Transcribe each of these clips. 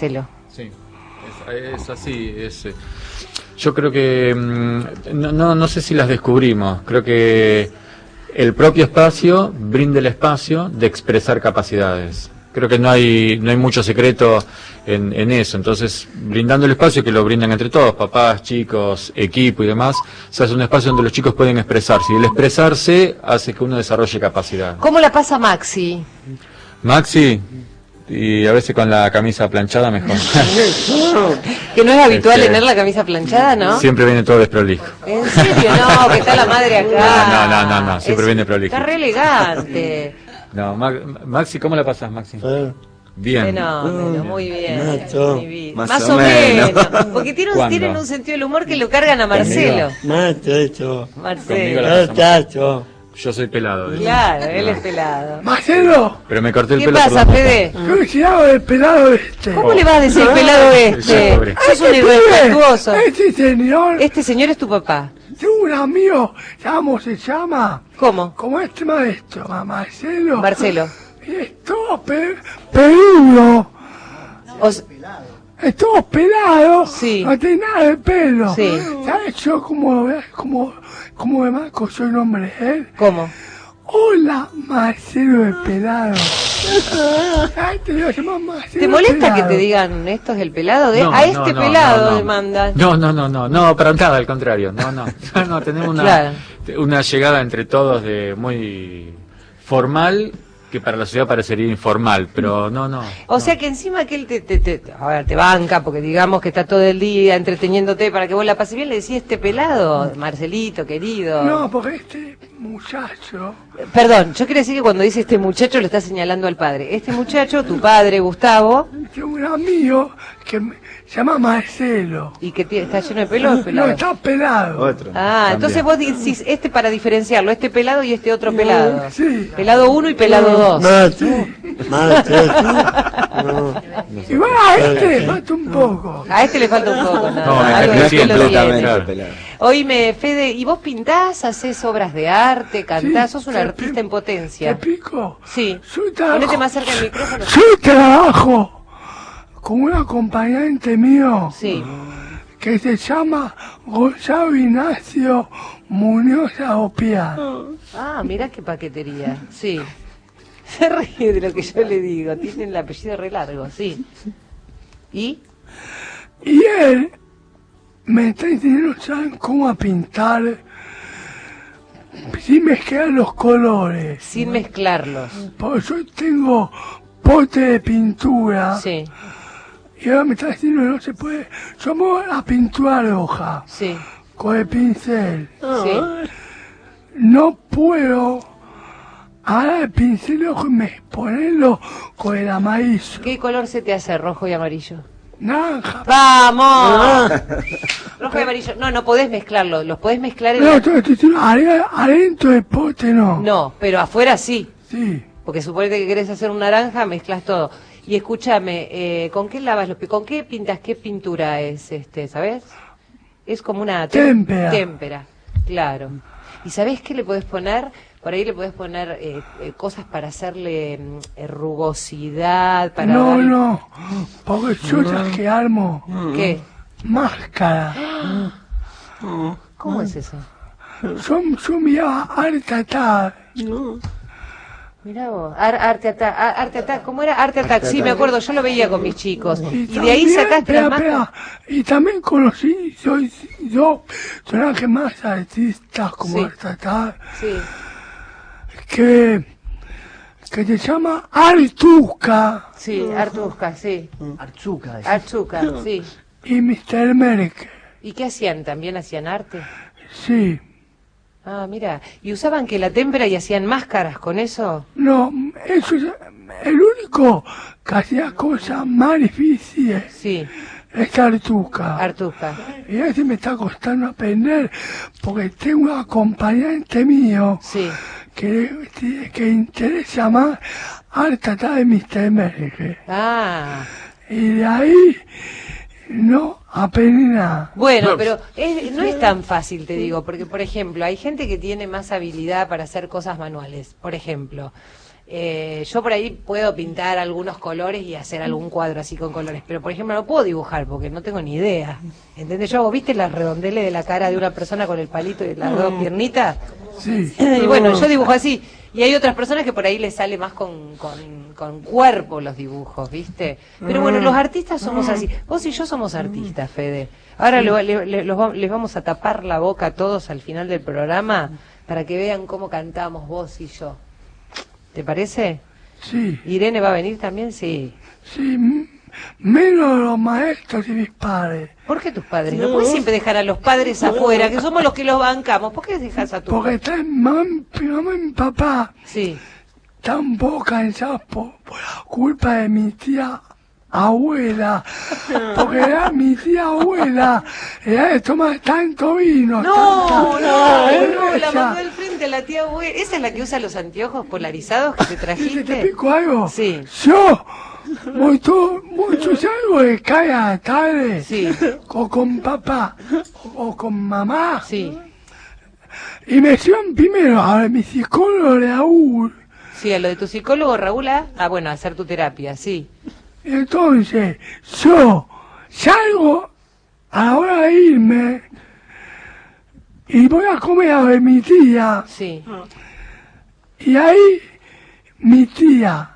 Marcelo. Sí, es, es así. Es, eh, yo creo que mm, no, no, no sé si las descubrimos. Creo que el propio espacio brinda el espacio de expresar capacidades. Creo que no hay no hay mucho secreto en, en eso. Entonces, brindando el espacio que lo brindan entre todos, papás, chicos, equipo y demás, se hace un espacio donde los chicos pueden expresarse. Y el expresarse hace que uno desarrolle capacidad. ¿Cómo la pasa Maxi? Maxi, y a veces con la camisa planchada mejor. Que no es habitual Este, tener la camisa planchada, ¿no? Siempre viene todo desprolijo. ¿En serio? No, que está la madre acá. No, no, no, no, siempre viene prolijo. Está re elegante. No, Ma- Maxi, ¿cómo la pasas, Maxi? Bien. Fenómeno, muy bien. Más Más, o o menos. menos. Porque tienen, tienen un sentido del humor que lo cargan a Marcelo. Nacho, esto. Conmigo Marcelo. la- No, Chacho. Yo soy pelado. Claro, él es pelado. Marcelo, Pero me corté el ¿Qué pelo. por pasa, Fede? felicidades del pelado este. ¿Cómo le vas a decir pelado este? pobre. Sos un Este irrespetuoso. Este señor, Este señor es tu papá. tengo un amigo, ¿cómo se llama? ¿Cómo? Como este maestro, ma- Marcelo. Marcelo. Y es todo pe peludo, O es todo pelado, Sí. no tiene nada de pelo. Sí. ¿Sabes yo cómo, cómo, cómo me marco yo el nombre de él? ¿Cómo? Hola, Marcelo el pelado. Ay, te lo llamas Marcelo ¿Te molesta que pelado. te digan esto es el pelado? De, No, a este no, pelado no, no. le mandan. No, no, no, no, no, para nada, al contrario. No, no. No, tenemos una, Claro. una llegada entre todos de muy formal que para la sociedad parecería informal, pero no, no. O no. sea que encima que él te, te, te, a ver, te banca, porque digamos que está todo el día entreteniendo,te para que vos la pases bien, le decís este pelado, Marcelito, querido. No, porque este muchacho, Perdón, yo quiero decir que cuando dice este muchacho lo está señalando al padre. Este muchacho, tu padre, Gustavo, tengo un amigo que me- se llama Marcelo. y que tiene- está lleno de pelo, No, pelado. está pelado. Otro. Ah, También. entonces vos decís este para diferenciarlo, este pelado y este otro pelado. Sí. Pelado 1 y pelado 2. Nacho. Nacho. No. Y bueno, a este falta un poco. A este le falta un poco. No, pelado. Oíme, Fede, ¿y vos pintás, haces obras de arte, cantás? Sí, sos un artista pi- en potencia. ¿Te pico? Sí. Yo trabajo, Ponete más cerca del micrófono. yo trabajo con un acompañante mío Sí. que se llama Gonzalo Ignacio Muñoz Aopía. Ah, mirá qué paquetería. Sí. Se ríe de lo que yo le digo. Tiene el apellido re largo, sí. ¿Y? Y él me está enseñando, ¿saben cómo a pintar? Sin mezclar los colores. Sin mezclarlos. Porque yo tengo pote de pintura. Sí, Y ahora me está diciendo que no se puede. Yo muevo la pintura roja sí, con el pincel. sí. No puedo ahora el pincel rojo y me ponerlo con el amarillo. ¿Qué color se te hace rojo y amarillo? Naranja. ¡Vamos! Rojo y amarillo. No, no podés mezclarlos. Los podés mezclar en No, la... estoy, estoy diciendo, adentro- adentro del pote no. No, pero afuera sí. Sí. Porque suponete que querés hacer un naranja, mezclas todo. Y escúchame, eh, ¿con qué lavas los pi- ¿Con qué pintas? ¿Qué pintura es este, sabes? Es como una Témpera. témpera, claro. ¿Y sabés qué le podés poner? Por ahí le podés poner eh, eh, cosas para hacerle mm, eh, rugosidad, para No, darle- no. Porque yo ya que armo ¿Qué? máscara. ¿Cómo es eso? Yo, yo miraba Art Attack. Mirá vos, Ar- arte Attack, Ar- arte Attack, ¿cómo era? Arte Attack, sí, me acuerdo, yo lo veía con mis chicos. Y de ahí sacaste espera, las espera, Y también conocí, soy yo, personajes más artistas como Sí. Art Attack, Sí. que, que se llama Artuca Sí, Artusca, sí. Archuca. es- Archuca, sí. y Mr. Merck. ¿Y qué hacían? ¿También hacían arte? Sí. Ah, mira. ¿Y usaban que la témpera y hacían máscaras con eso? No, eso es el único que hacía cosas más difíciles. Sí, Es Artuca. Artusca. Y a veces me está costando aprender porque tengo un acompañante mío Sí. que, que interesa más Art Attack de Mr. Merck. Ah. Y de ahí no aprendí nada. Bueno, pero es- no es tan fácil, te digo, porque, por ejemplo, hay gente que tiene más habilidad para hacer cosas manuales. Por ejemplo, eh, yo por ahí puedo pintar algunos colores y hacer algún cuadro así con colores, pero por ejemplo no puedo dibujar porque no tengo ni idea. ¿Entendés? Yo hago, ¿viste las redondeles de la cara de una persona con el palito y las dos piernitas? Sí. y bueno, yo dibujo así. Y hay otras personas que por ahí les sale más con, con, con cuerpo los dibujos, ¿viste? Pero bueno, los artistas somos así. Vos y yo somos artistas, Fede. Ahora le- le- le- los va- les vamos a tapar la boca a todos al final del programa para que vean cómo cantamos vos y yo. ¿Te parece? Sí, ¿Irene va a venir también? Sí. sí, menos los maestros y mis padres. ¿Por qué tus padres? No puedes siempre dejar a los padres afuera, que somos los que los bancamos. ¿Por qué dejas a tu Porque están mi mamá y mi papá Sí. están poco cansados por, por culpa de mi tía abuela. Porque era mi tía abuela. Ella de tomar tanto vino. No, tanta- no, no, la mandó al frente a la tía abuela. ¿Esa es la que usa los anteojos polarizados que te ¿Y te, te trajiste? pico algo? Sí. Yo, mucho, muchos algo de cada tarde. Sí. O con papá, o, o con mamá. Sí, Y me llevan primero a mi psicólogo Raúl. sí, a lo de tu psicólogo, Raúl, ah, ah, bueno, a hacer tu terapia, sí. Entonces, yo salgo a la hora de irme y voy a comer a ver mi tía. Sí. Y ahí mi tía,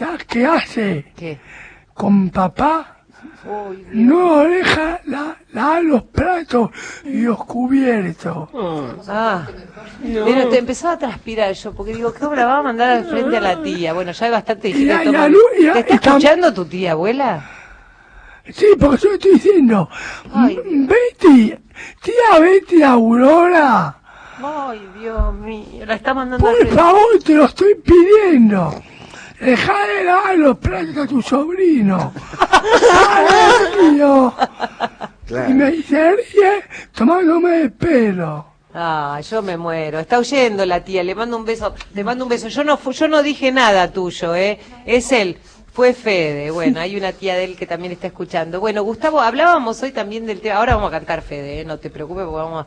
¿sabes qué hace? ¿Qué? Con papá no deja la, la- los platos y los cubiertos. Ah, pero te empezaba a transpirar yo, porque digo, ¿qué obra va a mandar al frente a la tía? Bueno, ya hay bastante Y higiene ¿Te está y tam- escuchando tu tía, abuela? Sí, porque yo estoy diciendo, Ay, "M- Betty, tía Betty Aurora, Ay, Dios mío, la está mandando al por frente. favor te lo estoy pidiendo. Deja de dar los platos a tu sobrino. Dale, tío. Y me dice, ríe tomándome el pelo. Ah, yo me muero. Está huyendo la tía. Le mando un beso. Le mando un beso. Yo no yo no dije nada tuyo, ¿eh? Es él. Fue Fede. Bueno, hay una tía de él que también está escuchando. Bueno, Gustavo, hablábamos hoy también del tema. Ahora vamos a cantar Fede, ¿eh? No te preocupes porque vamos a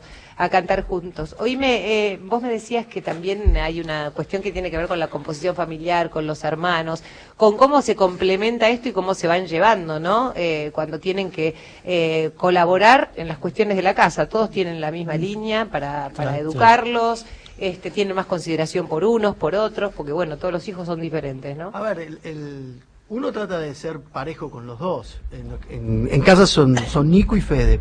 cantar juntos. Oíme, eh, vos me decías que también hay una cuestión que tiene que ver con la composición familiar, con los hermanos, con cómo se complementa esto y cómo se van llevando, ¿no? Eh, cuando tienen que eh, colaborar en las cuestiones de la casa. Todos tienen la misma línea para, para educarlos, este, tienen más consideración por unos, por otros, porque bueno, todos los hijos son diferentes, ¿no? A ver, el, el- uno trata de ser parejo con los dos. En, en- en casa son, son Nico y Fede.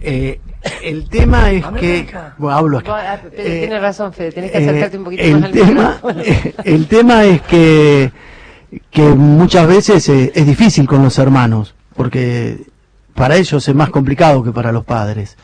Eh, el tema es que... Bueno, hablo acá. Ah, Fede, Eh, Tienes razón, Fede, tenés que eh, acercarte un poquito el más al tema, micrófono. el tema es que, que muchas veces es difícil con los hermanos, porque para ellos es más complicado que para los padres.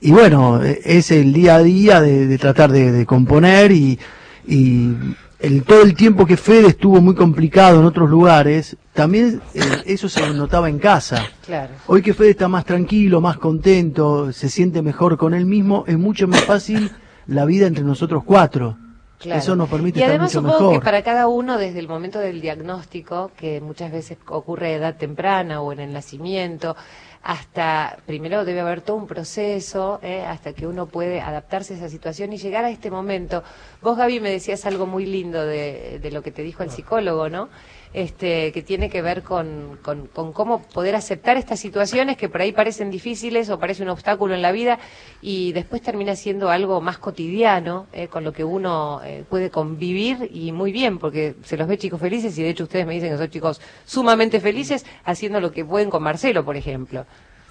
Y bueno, es el día a día de, de tratar de, de componer y, y el, todo el tiempo que Fede estuvo muy complicado en otros lugares, también eh, eso se notaba en casa. Claro. Hoy que Fede está más tranquilo, más contento, se siente mejor con él mismo, es mucho más fácil la vida entre nosotros cuatro. Claro. Eso nos permite y estar además mucho supongo mejor. que para cada uno desde el momento del diagnóstico, que muchas veces ocurre a edad temprana o en el nacimiento, hasta primero debe haber todo un proceso ¿eh? hasta que uno puede adaptarse a esa situación y llegar a este momento. Vos, Gaby, me decías algo muy lindo de, de lo que te dijo el psicólogo, ¿no? Este, que tiene que ver con, con, con cómo poder aceptar estas situaciones que por ahí parecen difíciles o parece un obstáculo en la vida y después termina siendo algo más cotidiano eh, con lo que uno eh, puede convivir y muy bien porque se los ve chicos felices y de hecho ustedes me dicen que son chicos sumamente felices haciendo lo que pueden con Marcelo, por ejemplo.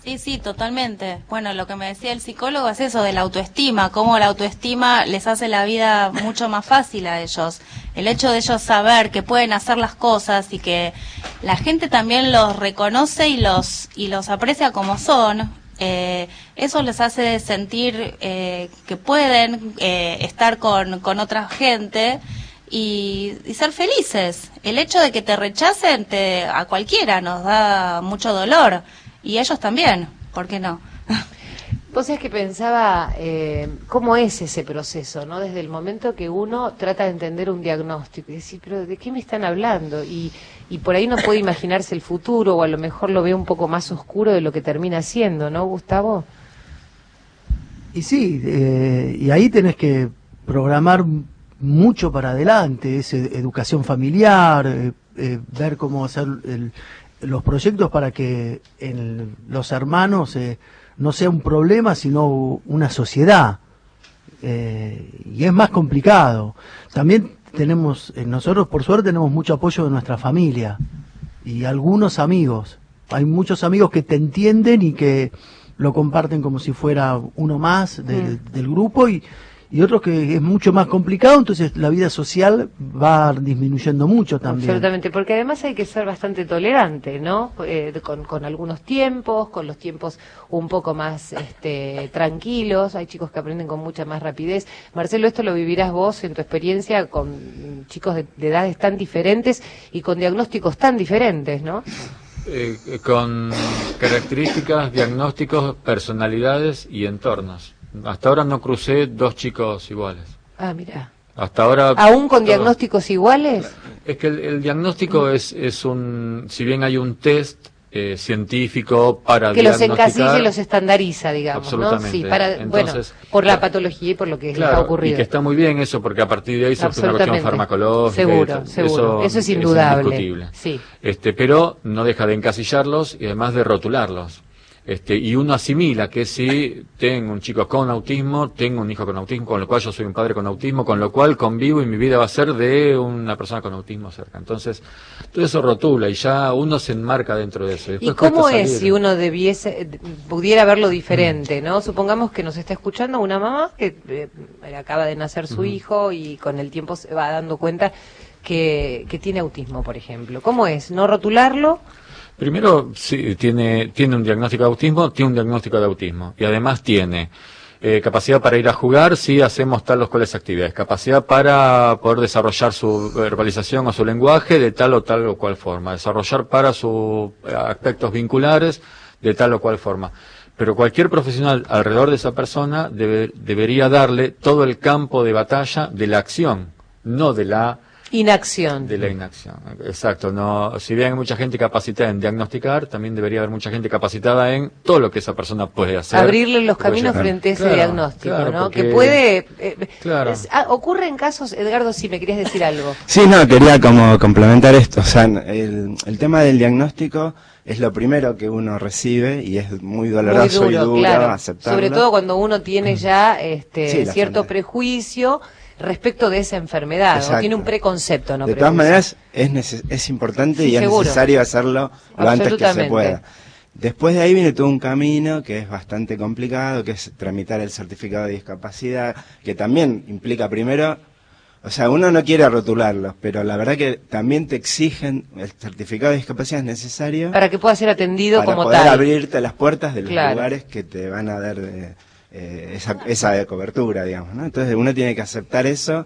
Sí, sí, totalmente. Bueno, lo que me decía el psicólogo es eso de la autoestima, cómo la autoestima les hace la vida mucho más fácil a ellos. El hecho de ellos saber que pueden hacer las cosas y que la gente también los reconoce y los y los aprecia como son, eh, eso les hace sentir eh, que pueden eh, estar con, con otra gente y, y ser felices. El hecho de que te rechacen te, a cualquiera nos da mucho dolor y ellos también, ¿por qué no? Vos sabés que pensaba eh, cómo es ese proceso, ¿no? Desde el momento que uno trata de entender un diagnóstico y decir, pero ¿de qué me están hablando? Y, y por ahí no puede imaginarse el futuro o a lo mejor lo ve un poco más oscuro de lo que termina siendo, ¿no, Gustavo? Y sí, eh, y ahí tenés que programar mucho para adelante, es educación familiar, eh, eh, ver cómo hacer el- los proyectos para que el- los hermanos eh, no sea un problema, sino una sociedad. Eh, y es más complicado. También tenemos, eh, nosotros por suerte tenemos mucho apoyo de nuestra familia y algunos amigos. Hay muchos amigos que te entienden y que lo comparten como si fuera uno más del, del grupo y, y otros que es mucho más complicado, entonces la vida social va disminuyendo mucho también. Absolutamente, porque además hay que ser bastante tolerante, ¿no? Eh, con, con algunos tiempos, con los tiempos un poco más este, tranquilos. Hay chicos que aprenden con mucha más rapidez. Marcelo, esto lo vivirás vos en tu experiencia con chicos de, de edades tan diferentes y con diagnósticos tan diferentes, ¿no? Eh, con características, diagnósticos, personalidades y entornos. Hasta ahora no crucé dos chicos iguales. Ah, mira. Hasta ahora. ¿Aún con todo- diagnósticos iguales? Es que el, el diagnóstico es, es un. Si bien hay un test eh, científico para Que los encasilla y los estandariza, digamos, ¿no? Absolutamente. Sí, para, bueno, Entonces, por la claro. patología y por lo que Claro, y ocurrido. que está muy bien eso, porque a partir de ahí surge una cuestión farmacológica. y Seguro, todo. seguro. Eso es indudable. indiscutible. Sí. Este, pero no deja de encasillarlos y además de rotularlos. Este, y uno asimila que si tengo un chico con autismo, tengo un hijo con autismo, con lo cual yo soy un padre con autismo, con lo cual convivo y mi vida va a ser de una persona con autismo cerca. Entonces, todo eso rotula y ya uno se enmarca dentro de eso. ¿Y cómo es salir. si uno debiese, pudiera verlo diferente, no? Supongamos que nos está escuchando una mamá que eh, acaba de nacer su hijo y con el tiempo se va dando cuenta que, que tiene autismo, por ejemplo. ¿Cómo es? ¿No rotularlo? Primero, sí, tiene, tiene un diagnóstico de autismo, tiene un diagnóstico de autismo. Y además tiene eh, capacidad para ir a jugar si hacemos tal o cuales actividades. Capacidad para poder desarrollar su verbalización o su lenguaje de tal o tal o cual forma. Desarrollar para sus eh, aspectos vinculares de tal o cual forma. Pero cualquier profesional alrededor de esa persona debe- debería darle todo el campo de batalla de la acción, no de la Inacción. de la inacción, exacto. No, si bien hay mucha gente capacitada en diagnosticar, también debería haber mucha gente capacitada en todo lo que esa persona puede hacer. Abrirle los caminos llegar. frente a ese Claro, diagnóstico, claro, ¿no? porque- Que puede... eh, Claro. es- ah, ocurre en casos, Edgardo, si me querías decir algo. Sí, no, quería como complementar esto. O sea, el, el tema del diagnóstico es lo primero que uno recibe y es muy doloroso Muy y duro claro. aceptarlo. Sobre todo cuando uno tiene ya este, Sí, cierto respecto respecto de esa enfermedad, o tiene un preconcepto, ¿no? de todas maneras, es, es importante Sí, y es necesario hacerlo lo antes que se pueda. Después de ahí viene todo un camino que es bastante complicado, que es tramitar el certificado de discapacidad, que también implica primero, o sea, uno no quiere rotularlos, pero la verdad que también te exigen, el certificado de discapacidad es necesario Para que pueda ser atendido para como poder tal. abrirte las puertas de los Claro. lugares que te van a dar eh, eh, esa, esa cobertura, digamos, ¿no? Entonces uno tiene que aceptar eso,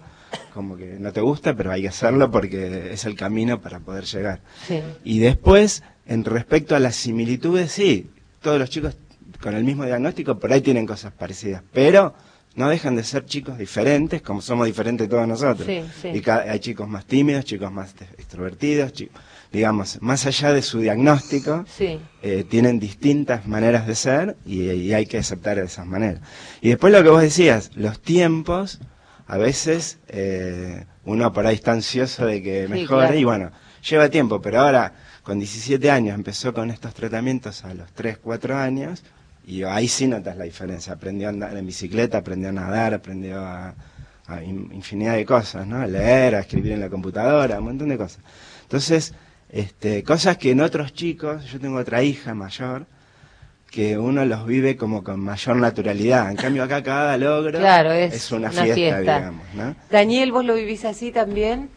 como que no te gusta, pero hay que hacerlo porque es el camino para poder llegar. Sí. Y después, en respecto a las similitudes, sí, todos los chicos con el mismo diagnóstico por ahí tienen cosas parecidas, pero no dejan de ser chicos diferentes, como somos diferentes todos nosotros. Sí, sí. Y hay chicos más tímidos, chicos más extrovertidos, chi- digamos, más allá de su diagnóstico, Sí. eh, tienen distintas maneras de ser y, y hay que aceptar esas maneras. Y después lo que vos decías, los tiempos, a veces eh, uno por ahí está ansioso de que Sí, mejore claro. y bueno, lleva tiempo, pero ahora con 17 años empezó con estos tratamientos a los 3, 4 años y ahí sí notas la diferencia. Aprendió a andar en bicicleta, aprendió a nadar, aprendió a, a in- infinidad de cosas, ¿no? A leer, a escribir en la computadora, un montón de cosas. Entonces, este, cosas que en otros chicos, yo tengo otra hija mayor, que uno los vive como con mayor naturalidad. En cambio acá cada logro Claro, es una, una fiesta, fiesta. digamos, ¿no? Daniel, ¿vos lo vivís así también?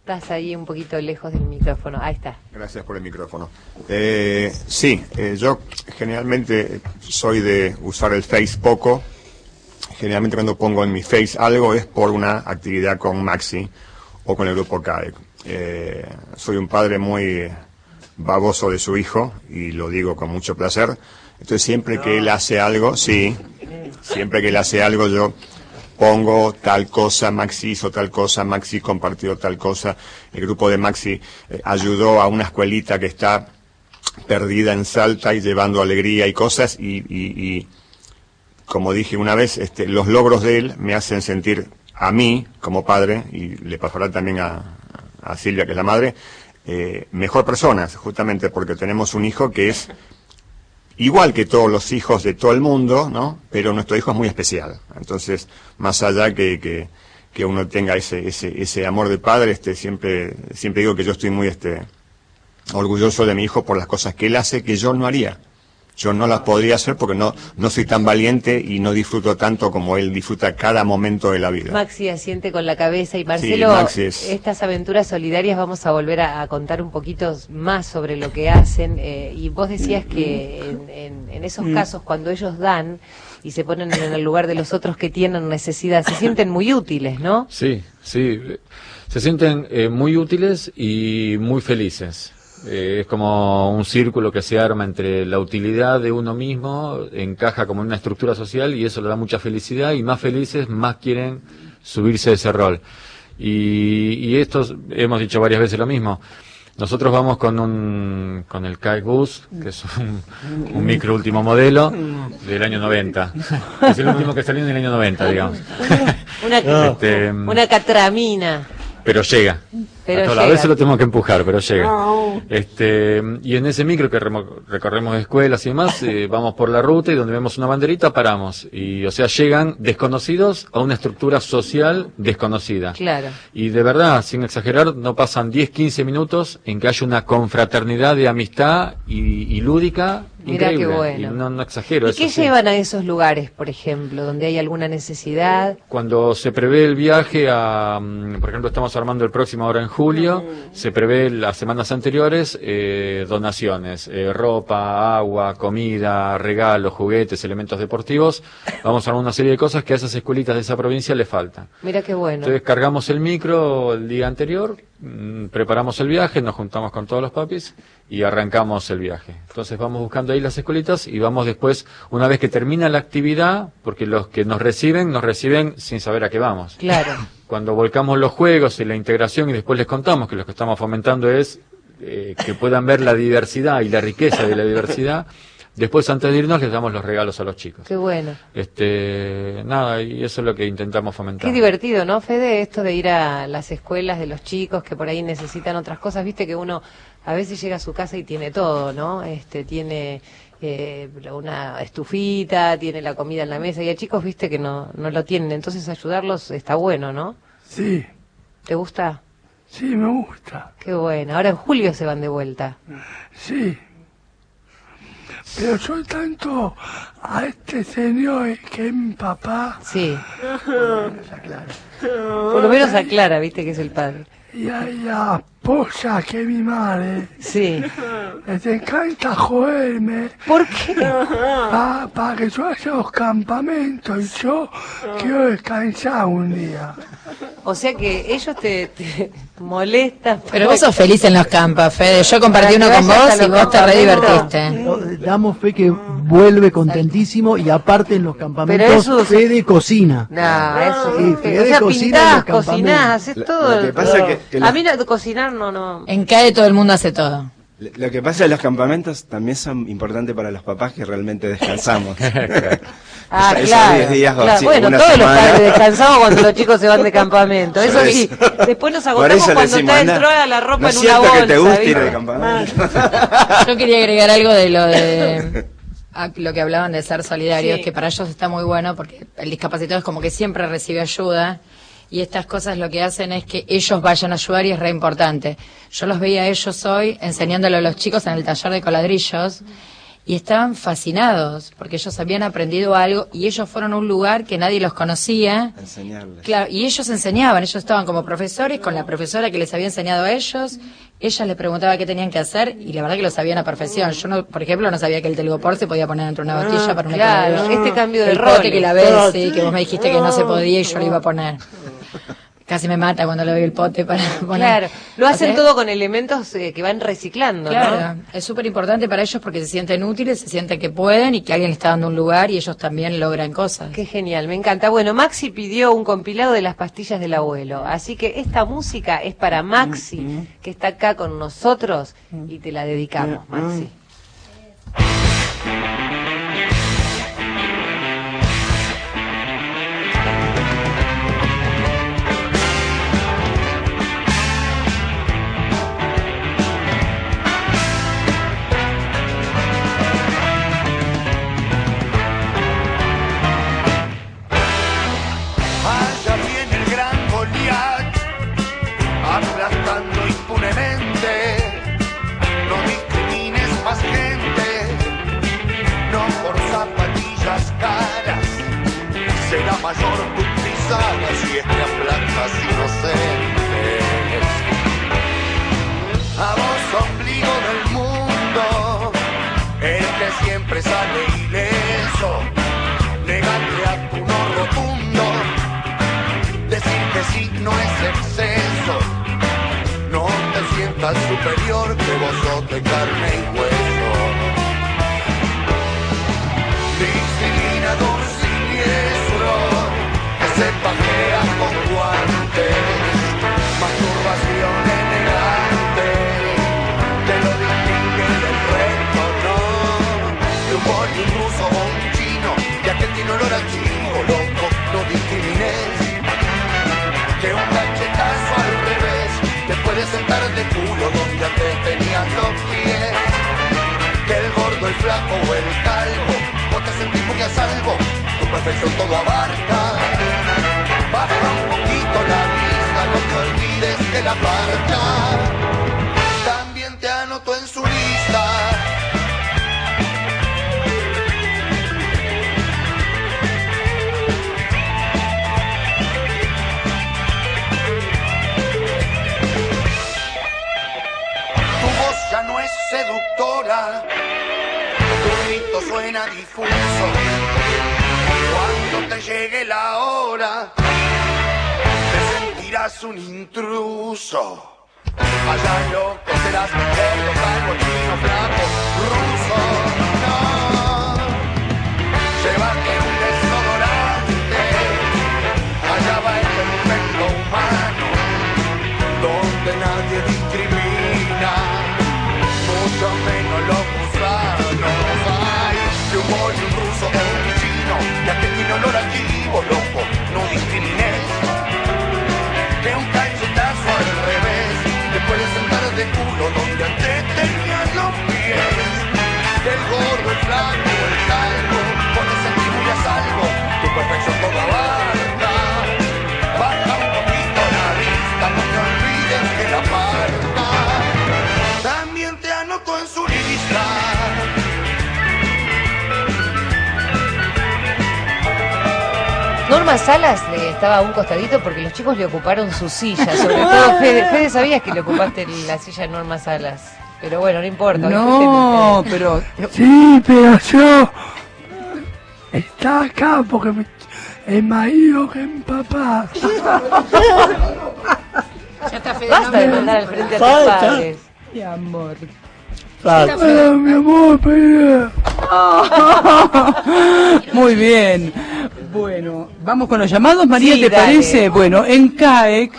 Estás ahí un poquito lejos del micrófono. Ahí está. Gracias por el micrófono. Eh, sí, eh, yo generalmente soy de usar el Face poco. Generalmente cuando pongo en mi Face algo es por una actividad con Maxi o con el grupo CAEC. Eh, soy un padre muy baboso de su hijo y lo digo con mucho placer. Entonces siempre que él hace algo, sí, siempre que él hace algo yo pongo tal cosa, Maxi hizo tal cosa, Maxi compartió tal cosa. El grupo de Maxi eh, ayudó a una escuelita que está perdida en Salta y llevando alegría y cosas y, y- y, como dije una vez, este, los logros de él me hacen sentir a mí, como padre, y le pasará también a, a Silvia, que es la madre, eh, mejor personas, justamente porque tenemos un hijo que es igual que todos los hijos de todo el mundo, ¿no? Pero nuestro hijo es muy especial. Entonces, más allá que, que, que uno tenga ese, ese, ese amor de padre, este, siempre, siempre digo que yo estoy muy, este, orgulloso de mi hijo por las cosas que él hace que yo no haría. Yo no las podría hacer porque no, no soy tan valiente y no disfruto tanto como él disfruta cada momento de la vida. Maxi asiente con la cabeza y Marcelo, Maxi es- estas aventuras solidarias vamos a volver a, a contar un poquito más sobre lo que hacen eh, y vos decías que en, en- en esos casos cuando ellos dan y se ponen en el lugar de los otros que tienen necesidad, se sienten muy útiles, ¿no? Sí, sí. Se sienten eh, muy útiles y muy felices. Eh, es como un círculo que se arma entre la utilidad de uno mismo, encaja como en una estructura social y eso le da mucha felicidad y más felices, más quieren subirse a ese rol. Y, y estos, hemos dicho varias veces lo mismo. Nosotros vamos con un con el Kai Bus, que es un, un micro último modelo del año 90. Es el último que salió en el año 90, digamos. Una, Este, una catramina. pero llega. Pero a, toda- a veces lo tenemos que empujar, pero llega. Este, y en ese micro que remo- recorremos escuelas y demás, eh, vamos por la ruta y donde vemos una banderita paramos. Y, o sea, llegan desconocidos a una estructura social desconocida. Claro. Y de verdad, sin exagerar, no pasan 10, 15 minutos en que haya una confraternidad de amistad y, y lúdica Mirá qué increíble. bueno. Y no, no exagero. ¿Y eso qué sí. llevan a esos lugares, por ejemplo, donde hay alguna necesidad? Cuando se prevé el viaje a, mm, por ejemplo, estamos armando el próximo ahora en julio, se prevé las semanas anteriores eh, donaciones, eh, ropa, agua, comida, regalos, juguetes, elementos deportivos. Vamos a una serie de cosas que a esas escuelitas de esa provincia le faltan. Mira qué bueno. Entonces cargamos el micro el día anterior, mm, preparamos el viaje, nos juntamos con todos los papis y arrancamos el viaje. Entonces vamos buscando ahí las escuelitas y vamos después, una vez que termina la actividad, porque los que nos reciben, nos reciben sin saber a qué vamos. Claro. Cuando volcamos los juegos y la integración y después les contamos que lo que estamos fomentando es eh, que puedan ver la diversidad y la riqueza de la diversidad, después antes de irnos les damos los regalos a los chicos. Qué bueno. Este, nada, y eso es lo que intentamos fomentar. Qué divertido, ¿no, Fede? Esto de ir a las escuelas de los chicos que por ahí necesitan otras cosas. Viste que uno a veces llega a su casa y tiene todo, ¿no? Este, tiene eh, una estufita, tiene la comida en la mesa y hay chicos, viste, que no, no lo tienen. Entonces ayudarlos está bueno, ¿no? Sí, ¿Te gusta? sí, me gusta. Qué bueno. Ahora en julio se van de vuelta. Sí. Pero yo tanto a este señor que es mi papá Sí. Por lo menos aclara, viste, que es el padre. y a la esposa que es mi madre, Sí. les encanta joderme ¿Por qué? para que yo haga los campamentos y yo quiero descansar un día. O sea que ellos te, te molestan. Pero vos sos feliz en los campos, Fede. Yo compartí uno con vos y vos te re divertiste. Damos fe que vuelve contentísimo y aparte en los campamentos eso- Fede cocina. No, eso Sí, o Fede sea, cocina en pintás, los campamentos. cocinás, haces Lo- todo. lo que pasa que- que a mí no, cocinar no, no. En CAE todo el mundo hace todo. Lo que pasa en los campamentos también son importantes para los papás que realmente descansamos. Ah, Esos claro. 10 días o claro. así, bueno, todos los padres descansamos cuando los chicos se van de campamento. Eso sí. Después nos agotamos cuando decimos, está de la ropa no en una bolsa. que te guste ir de campamento. Yo quería agregar algo de lo de a lo que hablaban de ser solidarios, Sí. que para ellos está muy bueno porque el discapacitado es como que siempre recibe ayuda y estas cosas lo que hacen es que ellos vayan a ayudar y es re importante. Yo los veía a ellos hoy enseñándolo a los chicos en el taller de coladrillos y estaban fascinados porque ellos habían aprendido algo y ellos fueron a un lugar que nadie los conocía. Enseñarles. Claro, y ellos enseñaban, ellos estaban como profesores con la profesora que les había enseñado a ellos. Ella les preguntaba qué tenían que hacer y la verdad que lo sabían a perfección. Yo, no, por ejemplo, no sabía que el telgopor se podía poner dentro de una botella para una Ah, claro, este cambio de El roles. que la ves, sí, que vos me dijiste que no se podía y yo lo iba a poner. Casi me mata cuando le doy el pote para poner. Claro, lo hacen O sea, todo con elementos eh, que van reciclando, Claro, ¿no? es súper importante para ellos porque se sienten útiles, se sienten que pueden y que alguien les está dando un lugar y ellos también logran cosas. Qué genial, me encanta. Bueno, Maxi pidió un compilado de las pastillas del abuelo, así que esta música es para Maxi, que está acá con nosotros y te la dedicamos, Maxi. No es exceso, no te sientas superior que vos de carne y hueso. Discriminador siniestro, que se pajea con guantes, masturbación elegante, te lo distingue del resto, no, de un boli ruso o un chino, ya que tiene olor a chivo, loco, no discrimines, sentar de culo donde antes tenías los pies que el gordo, el flaco o el calvo, vos te sentís muy a salvo, tu perfección todo abarca. Baja un poquito la vista, no te olvides que la marca también te anoto en su lista. Difuso. Cuando te llegue la hora, te sentirás un intruso. Allá loco serás gordo, calvo, chino, flaco, ruso. No, llévate un desodorante. Allá va el perfecto humano donde nadie discrimina, mucho menos los a chivo, loco, no discrimines. Que un cachetazo al revés, te puedes sentar de culo donde Norma Salas eh, estaba a un costadito porque los chicos le ocuparon su silla. Sobre todo Fede, Fede sabías que le ocupaste la silla de Norma Salas. Pero bueno, no importa. No, pero Sí, pero yo está acá porque me- el marido que mi papá. Ya está Fede, Basta no de mandar al frente a tus Falta. padres. Mi amor. Falta. Mi amor, pero... Muy bien. Bueno, vamos con los llamados, María, Sí, ¿te dale. parece? Bueno, en CAEC,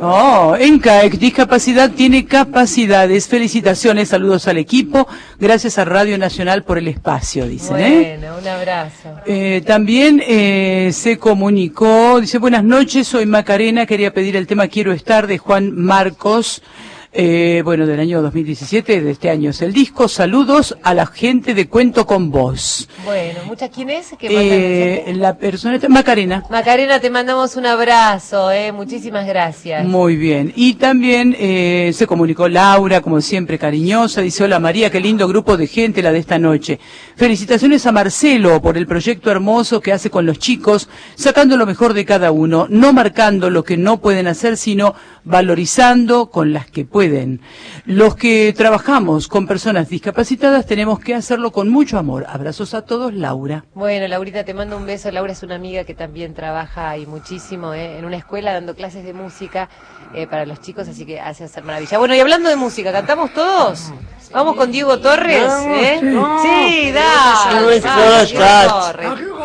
no, en CAEC, discapacidad tiene capacidades. Felicitaciones, saludos al equipo. Gracias a Radio Nacional por el espacio, dicen, ¿eh? Bueno, un abrazo. Eh, también eh, se comunicó, dice, buenas noches, soy Macarena, quería pedir el tema Quiero estar de Juan Marcos, eh, bueno, del año 2017, de este año es el disco, saludos a la gente de Cuento con Vos. Bueno, ¿muchas quién es? Eh, la persona, Macarena. Macarena, te mandamos un abrazo, eh. Muchísimas gracias. Muy bien. Y también eh, se comunicó Laura, como siempre, cariñosa. Dice, hola María, qué lindo grupo de gente la de esta noche. Felicitaciones a Marcelo por el proyecto hermoso que hace con los chicos, sacando lo mejor de cada uno, no marcando lo que no pueden hacer, sino valorizando con las que pueden. Los que trabajamos con personas discapacitadas tenemos que hacerlo con mucho amor. Abrazos a todos, Laura. Bueno, Laurita, te mando un beso. Laura es una amiga que también trabaja y muchísimo eh, en una escuela dando clases de música eh, para los chicos, así que hace hacer maravilla. Bueno, y hablando de música, ¿cantamos todos? Vamos con Diego Torres, ¿eh? Sí, dale, Diego Torres.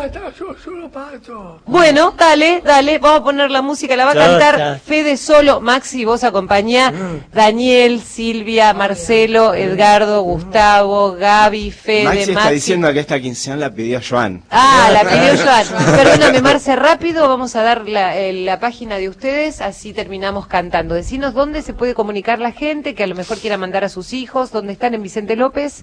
Yo. Bueno, dale, dale, vamos a poner la música, la va a cantar. Fede solo, Maxi, vos acompañá, Daniel, Silvia, Marcelo, Edgardo, Gustavo, Gaby, Fede, Maxi Maxi. está diciendo que esta quinceañera la pidió Joan. Ah, la pidió Joan. Perdóname, Marce, rápido, vamos a dar la, eh, la página de ustedes, así terminamos cantando. Decinos dónde se puede comunicar la gente, que a lo mejor quiera mandar a sus hijos, dónde están en Vicente López.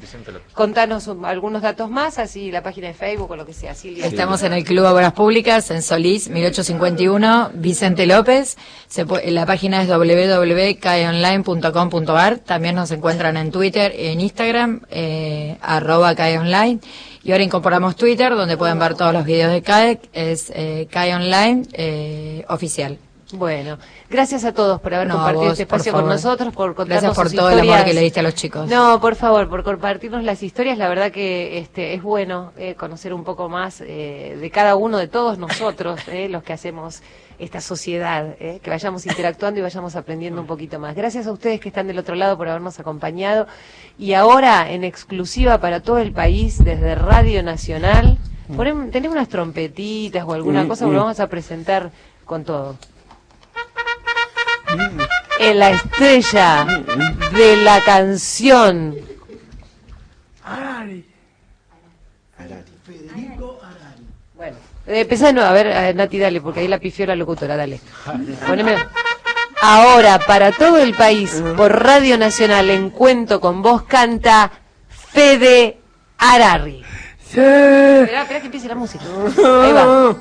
Contanos um, algunos datos más, así la página de Facebook o lo que sea. Silvia. Estamos en el Club Obras Públicas, en Solís, 1851, Vicente López. Se la página es www.caeonline.com.ar. También nos encuentran en Twitter, en Instagram, eh, arroba caeonline. Y ahora incorporamos Twitter, donde pueden ver todos los videos de CAE, es eh, CAE Online eh, oficial. Bueno, gracias a todos por haber No, compartido vos, este espacio con nosotros, por contarnos Gracias por sus todo el amor que le diste a los chicos. No, por favor, por compartirnos las historias. La verdad que este es bueno eh, conocer un poco más eh, de cada uno de todos nosotros, eh, los que hacemos esta sociedad, eh, que vayamos interactuando y vayamos aprendiendo un poquito más. Gracias a ustedes que están del otro lado por habernos acompañado. Y ahora, en exclusiva para todo el país, desde Radio Nacional, ponem- tenemos unas trompetitas o alguna Mm, cosa, mm. lo vamos a presentar con todo. En la estrella de la canción. Arari. Bueno, eh, empezá de nuevo, a ver, Nati, dale, porque ahí la pifió la locutora, dale. Poneme. Ahora, para todo el país, por Radio Nacional, en Cuento con Vos, canta Fede Arari. Sí. Esperá, esperá que empiece la música. Ahí va.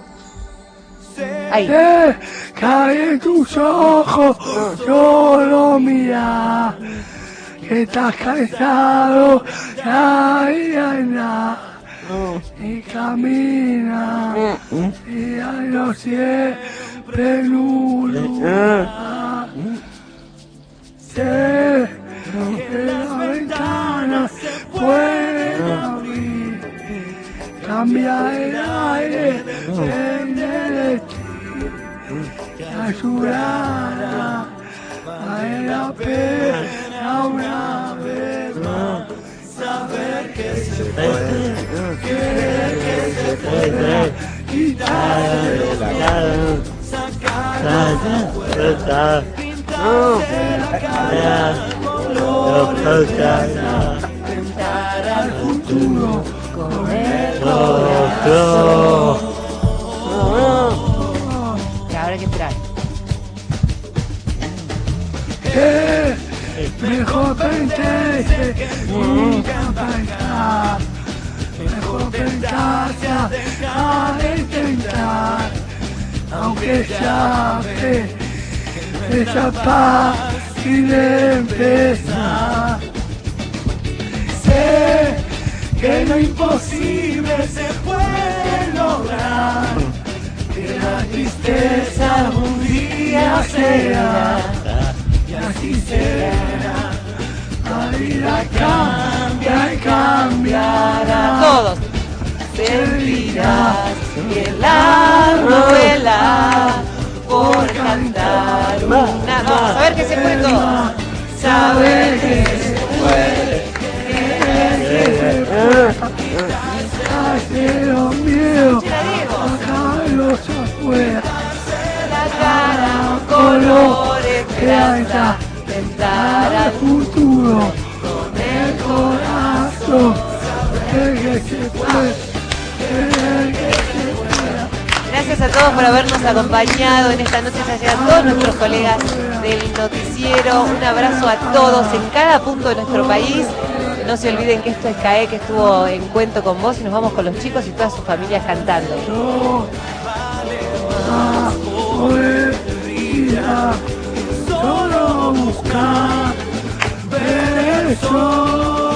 Ahí. Eh, cae tus ojos, solo mira, que estás cansado, ay, ay, ay, y camina, y ay, no siempre nula. Sé que la ventana se puede abrir, cambia el aire, depende de ti. Ayudar vale la pena una vez más saber que se puede, querer que se puede, quitarse la cara, sacar la fuerza, pintarse la cara, color, pintar al futuro con el corazón. Que nunca fallar. Mejor pensarse a dejar de intentar. Aunque sabe esa paz y de empezar. Sé que lo imposible se puede lograr. Que la tristeza un día será y así será. La vida cambia y cambiará. Todos. Sentirás que la novela por cantar una. Vamos a ver que se puede todo. Saber que se puede, que se puede, los miedos, sacarlos afuera, La cara, color, esperanza, esperanza, tentar al Gracias a todos por habernos acompañado en esta noche. Ya llegan todos nuestros colegas del noticiero. Un abrazo a todos en cada punto de nuestro país. No se olviden que esto es CAE, que estuvo en cuento con vos y nos vamos con los chicos y todas sus familias cantando. a a.